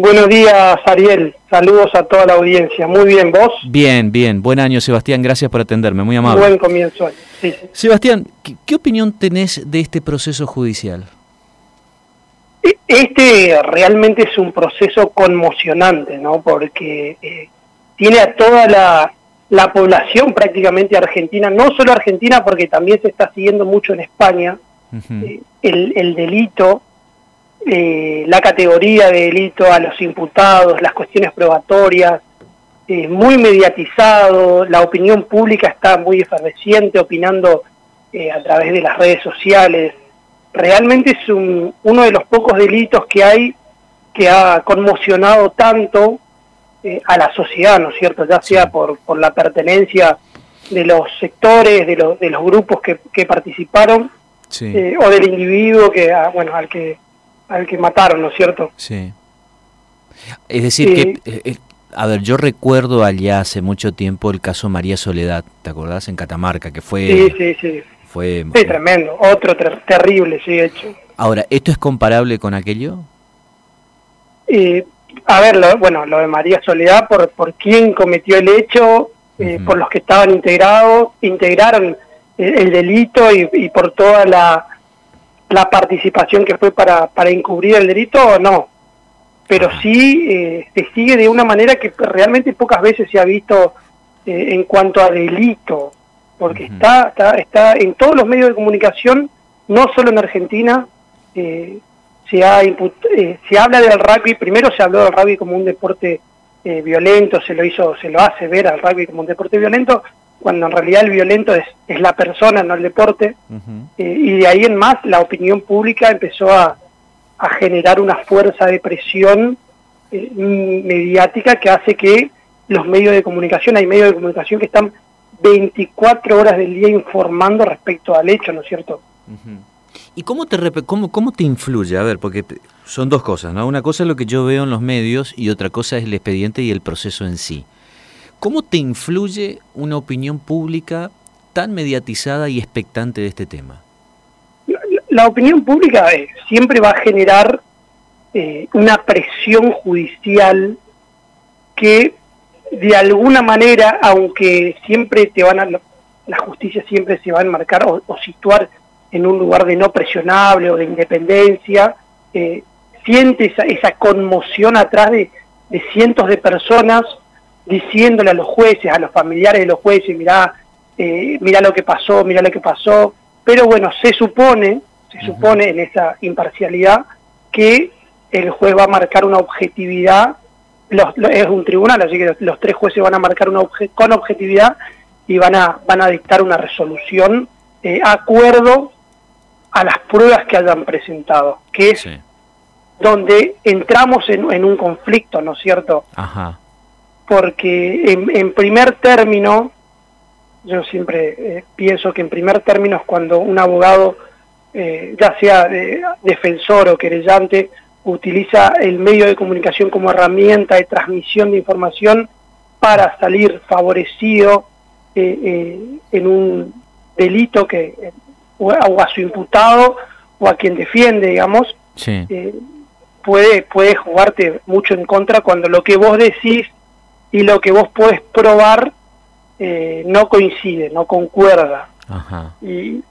Buenos días, Ariel. Saludos a toda la audiencia. Muy bien, ¿vos? Bien, bien. Buen año, Sebastián. Gracias por atenderme. Muy amable. Buen comienzo. Sí, Sebastián, ¿qué, opinión tenés de este proceso judicial? E, este realmente es un proceso conmocionante, ¿no? Porque eh, tiene a toda la, población prácticamente argentina, no solo argentina, porque también se está siguiendo mucho en España, eh, el, el delito eh, la categoría de delito a los imputados, las cuestiones probatorias, eh, muy mediatizado, la opinión pública está muy efervesciente, opinando eh, a través de las redes sociales. Realmente es uno de los pocos delitos que hay que ha conmocionado tanto a la sociedad, ¿no es cierto? Ya sea por, por la pertenencia de los sectores, de, los, de los grupos que, que participaron, o del individuo que, ah, bueno, al que al que mataron, ¿no es cierto? Sí. Es decir, que, eh, eh, a ver, yo recuerdo allá hace mucho tiempo el caso María Soledad, ¿te acordás? En Catamarca, que fue... Sí, sí, sí. Fue, sí, tremendo, otro terrible, sí, hecho. Ahora, ¿esto es comparable con aquello? Eh, a ver, lo, bueno, lo de María Soledad, por, por quién cometió el hecho, por los que estaban integrados, integraron el, delito y por toda la la participación que fue para, para encubrir el delito, no. Pero sí eh, se sigue de una manera que realmente pocas veces se ha visto eh, en cuanto a delito, porque está, está, está en todos los medios de comunicación, no solo en Argentina, eh, se, ha se habla del rugby, primero se habló del rugby como un deporte violento, se lo hizo, se lo hace ver al rugby como un deporte violento, cuando en realidad el violento es, es la persona, no el deporte, eh, y de ahí en más la opinión pública empezó a, a generar una fuerza de presión eh, mediática que hace que los medios de comunicación, hay medios de comunicación que están 24 horas del día informando respecto al hecho, ¿no es cierto? ¿Y cómo te, cómo, cómo te influye? A ver, porque son dos cosas, ¿no? Una cosa es lo que yo veo en los medios y otra cosa es el expediente y el proceso en sí. ¿Cómo te influye una opinión pública tan mediatizada y expectante de este tema? La, opinión pública eh, siempre va a generar eh, una presión judicial que de alguna manera, aunque siempre te van a, la justicia siempre se va a enmarcar o, situar en un lugar de no presionable o de independencia, eh, siente esa, conmoción atrás de cientos de personas diciéndole a los jueces, a los familiares de los jueces, mirá, eh, mirá lo que pasó, mirá lo que pasó, pero bueno, se supone, se supone en esa imparcialidad que el juez va a marcar una objetividad, es un tribunal, así que los, tres jueces van a marcar una con objetividad y van a, van a dictar una resolución eh, acuerdo a las pruebas que hayan presentado, que es donde entramos en, en, un conflicto, ¿no es cierto? Ajá porque en, primer término, yo siempre eh, pienso que en primer término es cuando un abogado, eh, ya sea defensor o querellante, utiliza el medio de comunicación como herramienta de transmisión de información para salir favorecido eh, en un delito que o a su imputado o a quien defiende, digamos, puede, puede jugarte mucho en contra cuando lo que vos decís y lo que vos podés probar eh, no coincide, no concuerda. Y,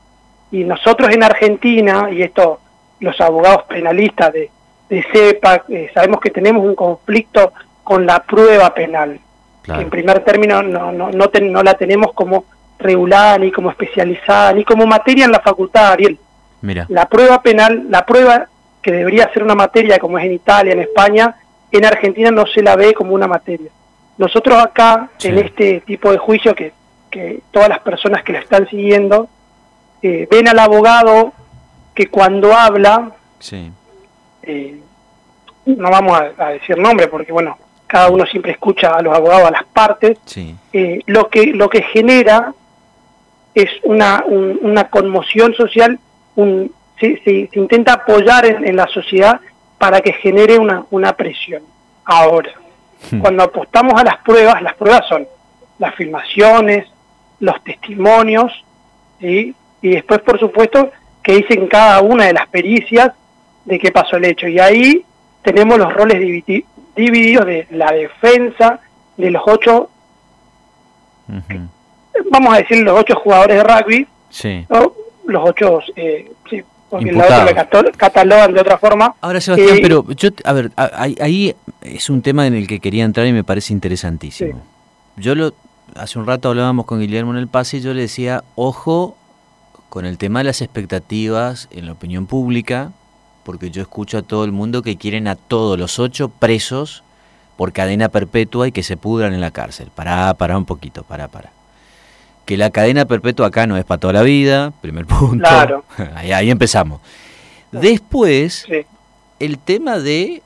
y, nosotros en Argentina, y esto los abogados penalistas de, de CEPA, eh, sabemos que tenemos un conflicto con la prueba penal. en primer término no, no, no, no, la tenemos como regulada, ni como especializada, ni como materia en la facultad, Ariel. Mira. La prueba penal, la prueba que debería ser una materia como es en Italia, en España, en Argentina no se la ve como una materia. Nosotros acá, en este tipo de juicio, que, que, todas las personas que lo están siguiendo, eh, ven al abogado que cuando habla, eh, no vamos a, decir nombre, porque bueno, cada uno siempre escucha a los abogados a las partes, eh, lo, que, lo que genera es una, una conmoción social, un, se, se, intenta apoyar en, en, la sociedad para que genere una, una presión. Ahora, Hmm. Cuando apostamos a las pruebas, las pruebas son las filmaciones, los testimonios, y después, por supuesto, que dicen cada una de las pericias de qué pasó el hecho. Y ahí tenemos los roles divididos de la defensa de los ocho, vamos a decir los ocho jugadores de rugby, sí. los ocho, eh, sí, porque la catalogan de otra forma. Ahora, Sebastián, pero yo, a ver, ahí es un tema en el que quería entrar y me parece interesantísimo. Yo lo, hace un rato hablábamos con Guillermo en el pase y yo le decía, ojo con el tema de las expectativas en la opinión pública, porque yo escucho a todo el mundo que quieren a todos los ocho presos por cadena perpetua y que se pudran en la cárcel. Pará, pará un poquito, pará, pará. Que la cadena perpetua acá no es para toda la vida, primer punto. Claro. Ahí, empezamos. Después, el tema de,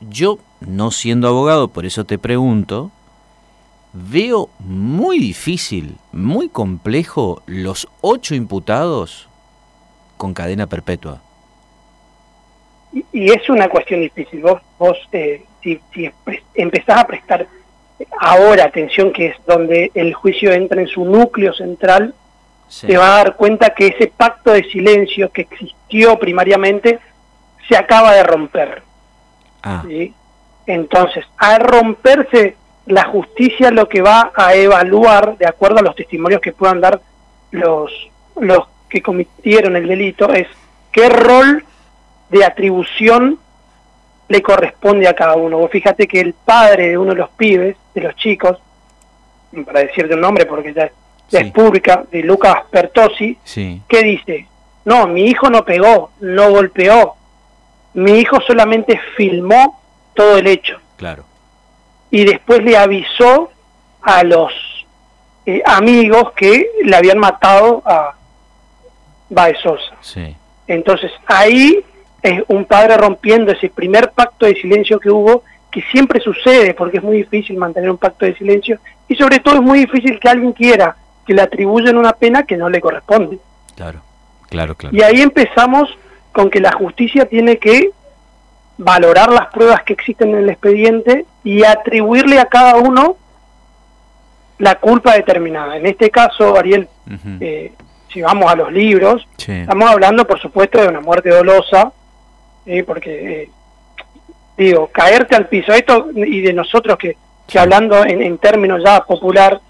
yo no siendo abogado, por eso te pregunto, veo muy difícil, muy complejo los ocho imputados con cadena perpetua. Y, es una cuestión difícil. Vos, vos eh, si, empezás a prestar ahora atención, que es donde el juicio entra en su núcleo central, te vas a dar cuenta que ese pacto de silencio que existió primariamente se acaba de romper. Ah. Entonces, al romperse la justicia lo que va a evaluar, de acuerdo a los testimonios que puedan dar los, los que cometieron el delito, es qué rol de atribución le corresponde a cada uno. Vos fíjate que el padre de uno de los pibes, de los chicos, para decirte un nombre porque ya, es pública, de Lucas Pertosi, que dice, no, mi hijo no pegó, no golpeó, mi hijo solamente filmó todo el hecho. Claro y después le avisó a los eh, amigos que le habían matado a Baezosa. Sí. Entonces ahí es un padre rompiendo ese primer pacto de silencio que hubo, que siempre sucede porque es muy difícil mantener un pacto de silencio y sobre todo es muy difícil que alguien quiera que le atribuyan una pena que no le corresponde. Claro, claro, claro. Y ahí empezamos con que la justicia tiene que valorar las pruebas que existen en el expediente y atribuirle a cada uno la culpa determinada. En este caso, Ariel, eh, si vamos a los libros, estamos hablando, por supuesto, de una muerte dolosa, porque, eh, digo, caerte al piso, esto y de nosotros que, que hablando en, términos ya popular,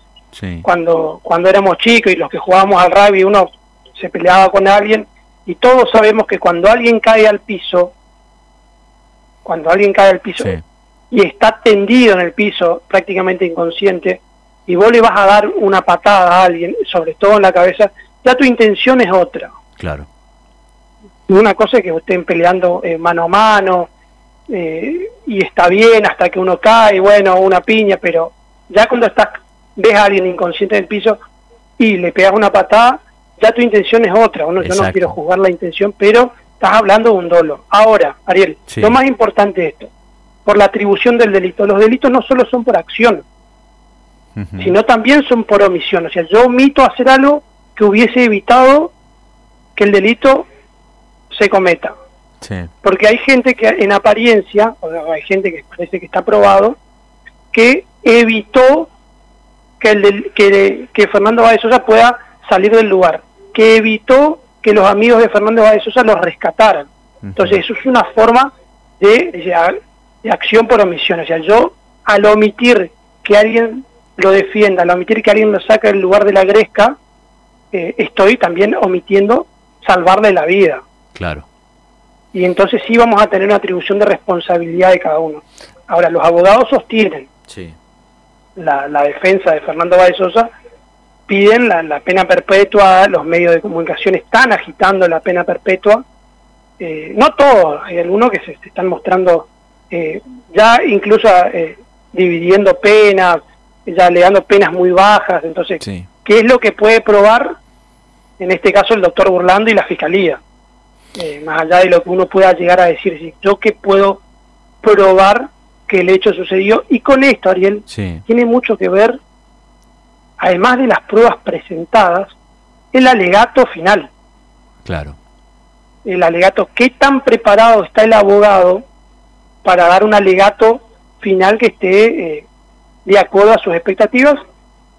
cuando, cuando éramos chicos y los que jugábamos al rugby, uno se peleaba con alguien, y todos sabemos que cuando alguien cae al piso, cuando alguien cae al piso y está tendido en el piso, prácticamente inconsciente, y vos le vas a dar una patada a alguien, sobre todo en la cabeza, ya tu intención es otra. Claro. Una cosa es que estén peleando eh, mano a mano, eh, y está bien hasta que uno cae, bueno, una piña, pero ya cuando estás, ves a alguien inconsciente en el piso y le pegas una patada, ya tu intención es otra. Uno, yo no quiero juzgar la intención, pero estás hablando de un dolo. Ahora, Ariel, lo más importante de esto, por la atribución del delito. Los delitos no solo son por acción, sino también son por omisión. O sea, yo omito hacer algo que hubiese evitado que el delito se cometa. Porque hay gente que en apariencia, o hay gente que parece que está probado, que evitó que, el que, que Fernando Báez pueda salir del lugar, que evitó que los amigos de Fernando Báez Sosa los rescataran. Entonces, eso es una forma de, de, acción por omisión. O sea, yo al omitir que alguien lo defienda, al omitir que alguien lo saque del lugar de la gresca, eh, estoy también omitiendo salvarle la vida. Claro. Y entonces sí vamos a tener una atribución de responsabilidad de cada uno. Ahora, los abogados sostienen la, la defensa de Fernando Báez Sosa piden la, pena perpetua, los medios de comunicación están agitando la pena perpetua, eh, no todos, hay algunos que se, están mostrando eh, ya incluso eh, dividiendo penas, ya le dando penas muy bajas, entonces, ¿qué es lo que puede probar en este caso el doctor Burlando y la fiscalía? Más allá de lo que uno pueda llegar a decir, yo qué puedo probar que el hecho sucedió, y con esto, Ariel, tiene mucho que ver además de las pruebas presentadas, el alegato final. Claro. El alegato, qué tan preparado está el abogado para dar un alegato final que esté eh, de acuerdo a sus expectativas,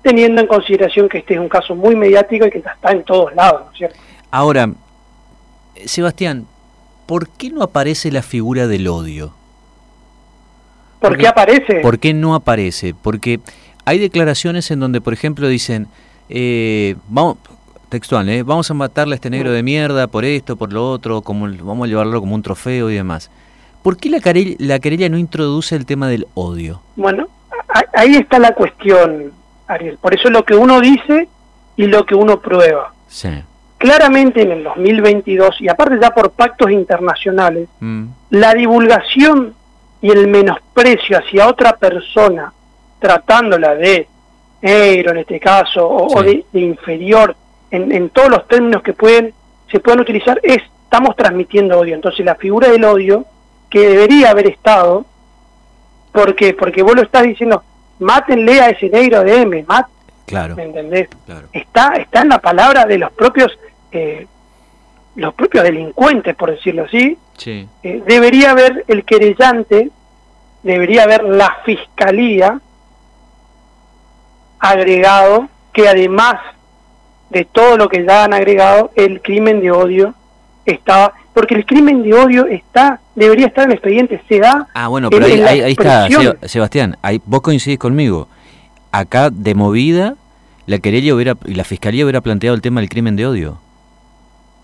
teniendo en consideración que este es un caso muy mediático y que está en todos lados, ¿no es cierto? Ahora, Sebastián, ¿por qué no aparece la figura del odio? ¿Por qué aparece? ¿Por qué no aparece? Porque hay declaraciones en donde, por ejemplo, dicen, eh, vamos, textual, ¿eh? vamos a matarle a este negro de mierda por esto, por lo otro, como, vamos a llevarlo como un trofeo y demás. ¿Por qué la, la querella no introduce el tema del odio? Bueno, ahí está la cuestión, Ariel. Por eso lo que uno dice y lo que uno prueba. Sí. Claramente en el 2022, y aparte ya por pactos internacionales, mm. la divulgación y el menosprecio hacia otra persona, tratándola de negro en este caso, o, de, inferior, en, todos los términos que pueden se pueden utilizar, es, estamos transmitiendo odio. Entonces la figura del odio, que debería haber estado, porque porque vos lo estás diciendo, mátenle a ese negro de M, claro, ¿me entendés? Está, está en la palabra de los propios eh, los propios delincuentes, por decirlo así, sí. Eh, debería haber el querellante, debería haber la fiscalía agregado que además de todo lo que ya han agregado, el crimen de odio estaba, porque el crimen de odio está, debería estar en el expediente, se da. Ah, bueno, pero ahí, está, Sebastián, ahí, vos coincidís conmigo. Acá de movida, la querella hubiera, y la fiscalía hubiera planteado el tema del crimen de odio.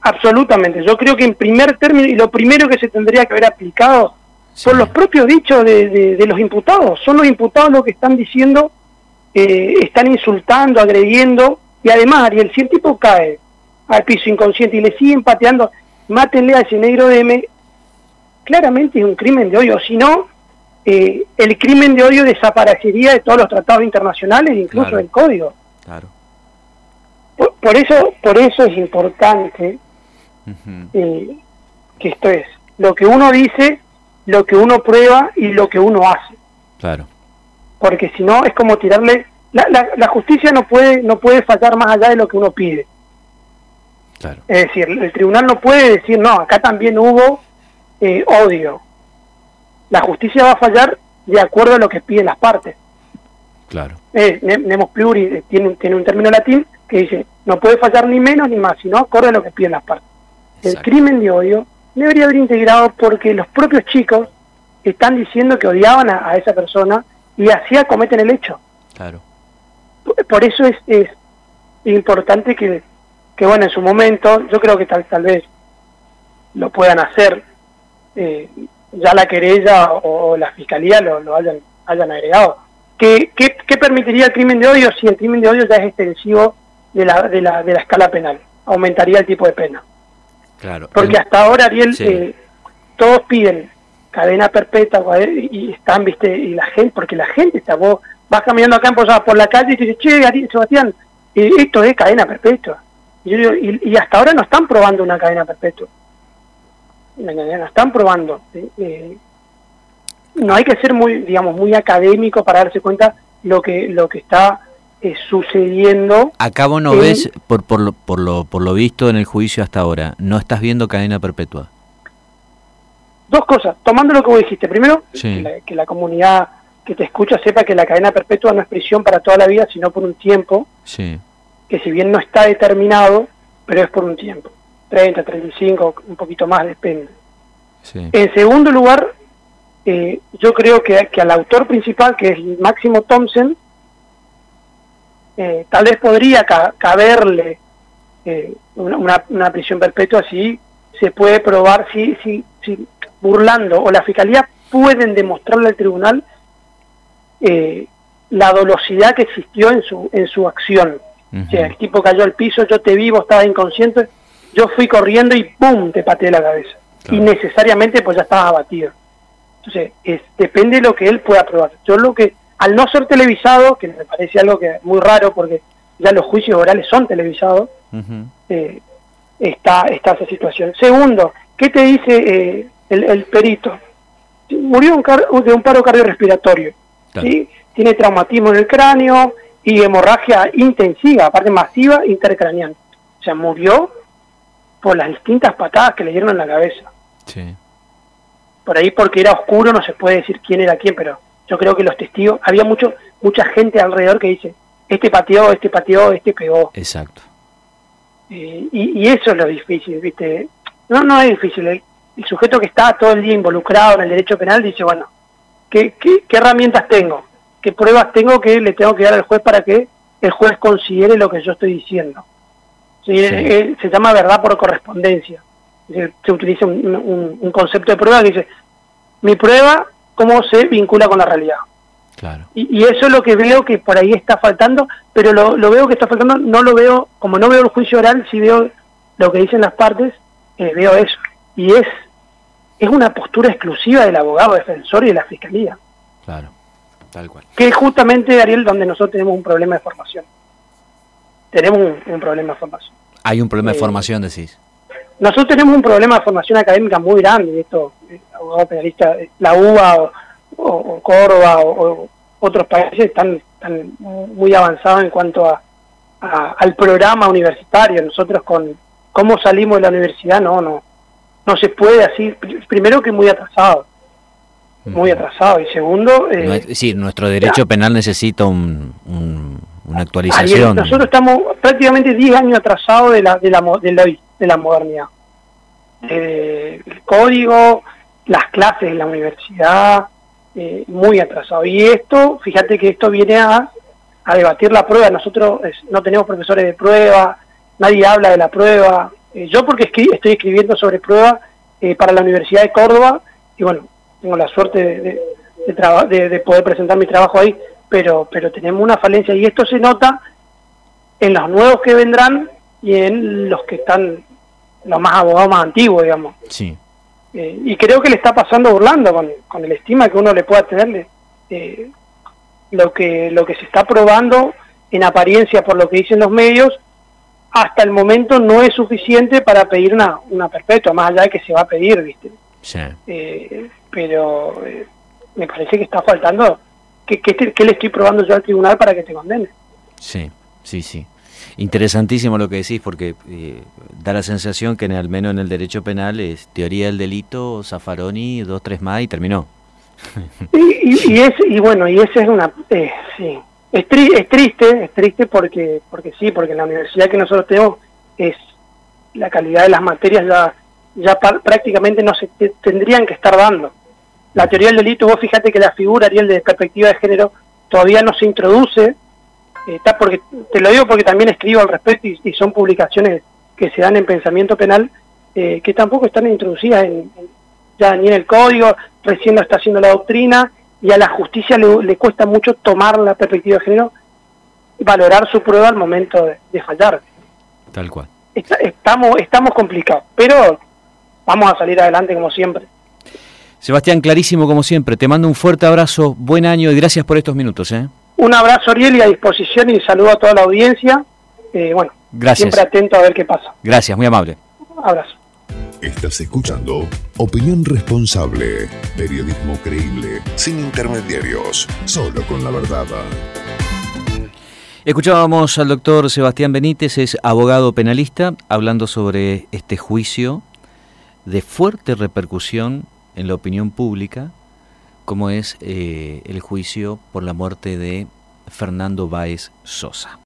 Absolutamente, yo creo que en primer término, y lo primero que se tendría que haber aplicado por los propios dichos de, los imputados, son los imputados los que están diciendo, eh, están insultando, agrediendo, y además, Ariel, si el tipo cae al piso inconsciente y le siguen pateando, mátenle a ese negro de M, claramente es un crimen de odio. Si no, eh, el crimen de odio desaparecería de todos los tratados internacionales, incluso del código. Claro. Por, eso, por eso es importante eh, que esto es lo que uno dice, lo que uno prueba y lo que uno hace. Claro. Porque si no es como tirarle la, la, justicia no puede no puede fallar más allá de lo que uno pide. Es decir, el tribunal no puede decir, no, acá también hubo eh, odio. La justicia va a fallar de acuerdo a lo que piden las partes. Claro. Eh, Nemos pluri eh, tiene, tiene un término latín que dice, no puede fallar ni menos ni más, sino acorde a lo que piden las partes. El crimen de odio debería haber integrado porque los propios chicos están diciendo que odiaban a, a esa persona y así acometen el hecho. Claro por eso es, es importante que, que, bueno, en su momento, yo creo que tal, tal vez lo puedan hacer, eh, ya la querella o, la fiscalía lo, lo hayan, hayan agregado. ¿Qué, ¿Qué, permitiría el crimen de odio si el crimen de odio ya es extensivo de la, de la, de la escala penal? Aumentaría el tipo de pena. Claro. Porque hasta ahora, Ariel, eh, todos piden cadena perpetua y están, viste, y la gente, porque la gente está, vos vas caminando acá en por la calle y te dices, che, Sebastián, esto es cadena perpetua. Y, y, hasta ahora no están probando una cadena perpetua. No, están probando. Eh, no hay que ser muy, digamos, muy académico para darse cuenta lo que lo que está eh, sucediendo. Acá vos no ves, por, por, lo, por, lo, por lo visto en el juicio hasta ahora, no estás viendo cadena perpetua. Dos cosas, tomando lo que vos dijiste. Primero, que la comunidad que te escucha sepa que la cadena perpetua no es prisión para toda la vida, sino por un tiempo, sí. que si bien no está determinado, pero es por un tiempo, 30, 35, un poquito más, depende. En segundo lugar, eh, yo creo que, que, al autor principal, que es Máximo Thompson, eh, tal vez podría caberle eh, una, una, prisión perpetua si se puede probar, si, si, si burlando o la fiscalía pueden demostrarle al tribunal eh, la dolosidad que existió en su, en su acción. el tipo cayó al piso, yo te vi, vos estabas inconsciente, yo fui corriendo y ¡pum! te pateé la cabeza. Y necesariamente pues ya estabas abatido. Entonces, es, depende de lo que él pueda probar. Yo lo que, al no ser televisado, que me parece algo que muy raro porque ya los juicios orales son televisados, eh, está, está esa situación. Segundo, ¿qué te dice eh, el, el, perito? Murió un de un paro cardiorrespiratorio. ¿sí? Tiene traumatismo en el cráneo y hemorragia intensiva, aparte masiva, intercraneal. O sea, murió por las distintas patadas que le dieron en la cabeza. Sí. Por ahí porque era oscuro no se puede decir quién era quién, pero yo creo que los testigos, había mucho mucha gente alrededor que dice, este pateó, este pateó, este pegó. Exacto. Eh, y, eso es lo difícil, ¿viste? No, no es difícil. el, sujeto que está todo el día involucrado en el derecho penal dice, bueno, ¿qué, qué, herramientas tengo? ¿Qué pruebas tengo que le tengo que dar al juez para que el juez considere lo que yo estoy diciendo? ¿Sí? Eh, se llama verdad por correspondencia. Se utiliza un, un concepto de prueba que dice, mi prueba, ¿cómo se vincula con la realidad? Y, eso es lo que veo que por ahí está faltando, pero lo, veo que está faltando, no lo veo, como no veo el juicio oral, si veo lo que dicen las partes, eh, veo eso. Y es, es una postura exclusiva del abogado defensor y de la fiscalía. Claro, tal cual. Que es justamente, Ariel, donde nosotros tenemos un problema de formación. Tenemos un, problema de formación. Hay un problema de eh, formación, decís. Nosotros tenemos un problema de formación académica muy grande, esto, eh, abogado penalista, la UBA o o, Córdoba o, otros países están, están, muy avanzados en cuanto a, al programa universitario. Nosotros con cómo salimos de la universidad no no no se puede así. Primero que muy atrasado, muy atrasado y segundo. Eh, sí, nuestro derecho penal necesita un, una actualización. nosotros estamos prácticamente 10 años atrasados de la de la de la, de la modernidad. Eh, el código, las clases en la universidad, eh, muy atrasado. Y esto, fíjate que esto viene a, a debatir la prueba. Nosotros no tenemos profesores de prueba, nadie habla de la prueba. Eh, yo porque estoy escribiendo sobre prueba eh, para la Universidad de Córdoba y bueno, tengo la suerte de, de, de, poder presentar mi trabajo ahí, pero, pero tenemos una falencia y esto se nota en los nuevos que vendrán y en los que están los más abogados más antiguos, digamos. Sí. Eh, y creo que le está pasando burlando con, con el estima que uno le pueda tenerle. Eh, lo que lo que se está probando en apariencia por lo que dicen los medios hasta el momento no es suficiente para pedir una, una perpetua, más allá de que se va a pedir, ¿viste? Eh, pero me parece que está faltando. ¿Qué, qué, le estoy probando yo al tribunal para que te condene? Sí, sí, sí. Interesantísimo lo que decís, porque eh, da la sensación que al menos en el derecho penal es teoría del delito, Zaffaroni, dos, tres más y terminó. Y, y, es, y bueno, y ese es una... Eh, sí. Es, es triste, es triste porque, porque sí, porque la universidad que nosotros tenemos es la calidad de las materias ya, ya prácticamente no se tendrían que estar dando. La teoría del delito, vos fíjate que la figura, Ariel, de perspectiva de género todavía no se introduce está porque te lo digo porque también escribo al respecto y, son publicaciones que se dan en pensamiento penal eh, que tampoco están introducidas en, ya ni en el código, recién lo está haciendo la doctrina y a la justicia le, cuesta mucho tomar la perspectiva de género y valorar su prueba al momento de, fallar. Tal cual. estamos, estamos complicados, pero vamos a salir adelante como siempre. Sebastián, clarísimo como siempre. Te mando un fuerte abrazo, buen año y gracias por estos minutos. ¿eh? Un abrazo, Ariel, y a disposición y saludo a toda la audiencia. Eh, bueno, siempre atento a ver qué pasa. Gracias, muy amable. Abrazo. Estás escuchando Opinión Responsable, periodismo creíble, sin intermediarios, solo con la verdad. Escuchábamos al doctor Sebastián Benítez, es abogado penalista, hablando sobre este juicio de fuerte repercusión en la opinión pública como es eh, el juicio por la muerte de Fernando Báez Sosa.